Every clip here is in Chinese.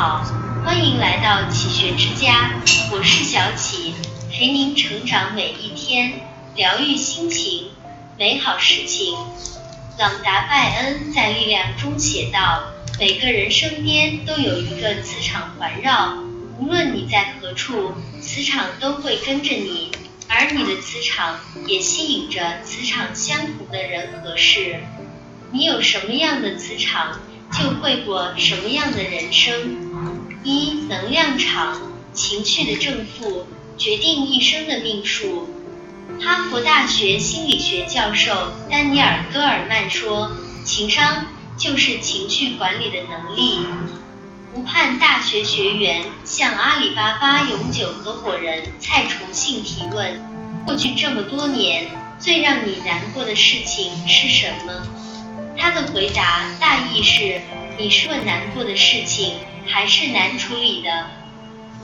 好，欢迎来到启学之家，我是小启，陪您成长每一天，疗愈心情，美好事情。朗达·拜恩在《力量》中写道：“每个人身边都有一个磁场环绕，无论你在何处，磁场都会跟着你，而你的磁场也吸引着磁场相同的人和事。你有什么样的磁场？”就会过什么样的人生？一能量场，情绪的正负决定一生的命数。哈佛大学心理学教授丹尼尔·戈尔曼说：“情商就是情绪管理的能力。”湖畔大学学员向阿里巴巴永久合伙人蔡崇信提问：“过去这么多年，最让你难过的事情是什么？”他的回答大意是：你是问难过的事情，还是难处理的？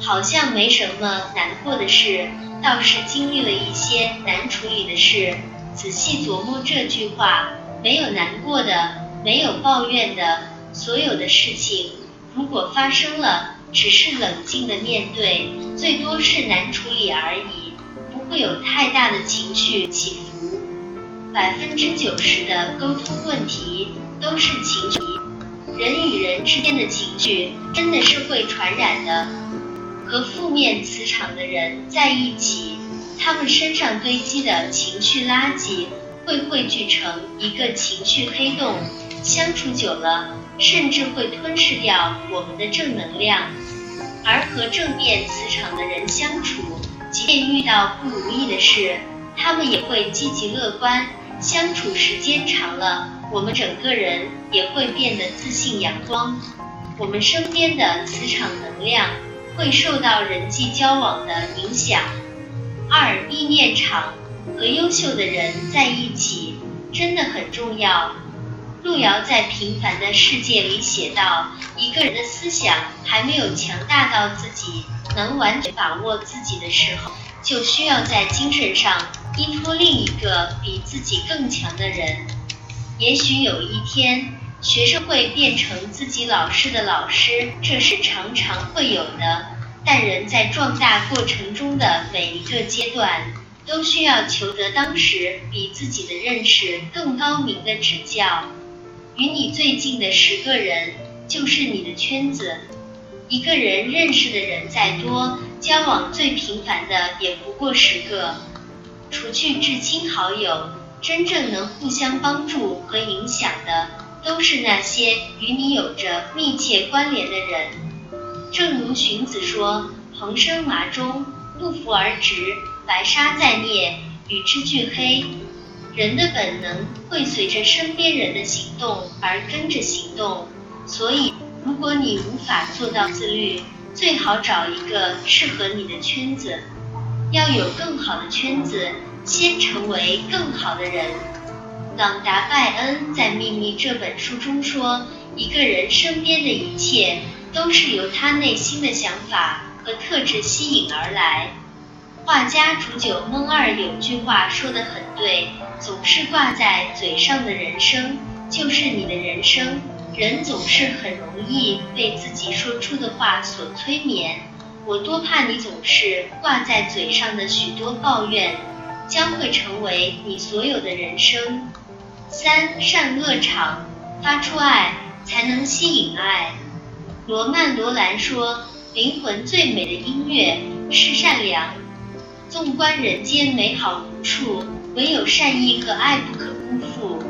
好像没什么难过的事，倒是经历了一些难处理的事。仔细琢磨这句话，没有难过的，没有抱怨的，所有的事情，如果发生了，只是冷静的面对，最多是难处理而已，不会有太大的情绪起伏。百分之九十的沟通问题都是情绪，人与人之间的情绪真的是会传染的。和负面磁场的人在一起，他们身上堆积的情绪垃圾会汇聚成一个情绪黑洞，相处久了，甚至会吞噬掉我们的正能量。而和正面磁场的人相处，即便遇到不如意的事，他们也会积极乐观。相处时间长了，我们整个人也会变得自信阳光。我们身边的磁场能量会受到人际交往的影响。二意念场，和优秀的人在一起真的很重要。路遥在《平凡的世界》里写道：一个人的思想还没有强大到自己能完全把握自己的时候，就需要在精神上。依托另一个比自己更强的人，也许有一天，学生会变成自己老师的老师，这是常常会有的。但人在壮大过程中的每一个阶段，都需要求得当时比自己的认识更高明的指教。与你最近的十个人，就是你的圈子。一个人认识的人再多，交往最频繁的也不过十个。除去至亲好友，真正能互相帮助和影响的，都是那些与你有着密切关联的人。正如荀子说：“蓬生麻中，不服而直；白沙在涅，与之俱黑。”人的本能会随着身边人的行动而跟着行动，所以，如果你无法做到自律，最好找一个适合你的圈子。要有更好的圈子，先成为更好的人。朗达·拜恩在《秘密》这本书中说：“一个人身边的一切，都是由他内心的想法和特质吸引而来。”画家煮酒梦二有句话说得很对：“总是挂在嘴上的人生，就是你的人生。”人总是很容易被自己说出的话所催眠。我多怕你总是挂在嘴上的许多抱怨，将会成为你所有的人生。三善恶场，发出爱才能吸引爱。罗曼·罗兰说：“灵魂最美的音乐是善良。纵观人间美好无处，唯有善意和爱不可辜负。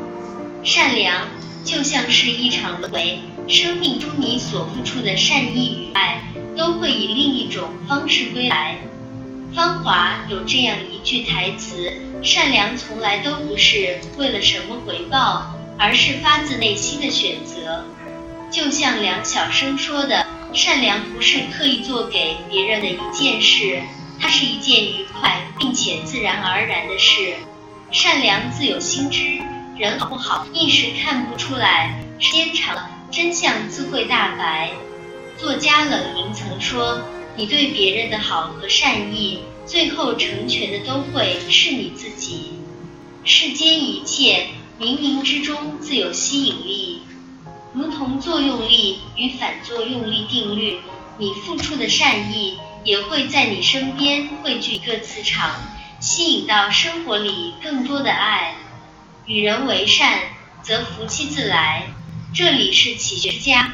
善良就像是一场轮回，生命中你所付出的善意与爱。”都会以另一种方式归来。芳华有这样一句台词：“善良从来都不是为了什么回报，而是发自内心的选择。”就像梁晓声说的：“善良不是刻意做给别人的一件事，它是一件愉快并且自然而然的事。善良自有心知，人好不好一时看不出来，时间长了，真相自会大白。”作家冷凝曾说：“你对别人的好和善意，最后成全的都会是你自己。世间一切，冥冥之中自有吸引力。如同作用力与反作用力定律，你付出的善意也会在你身边汇聚一个磁场，吸引到生活里更多的爱。与人为善，则福气自来。这里是启学之家，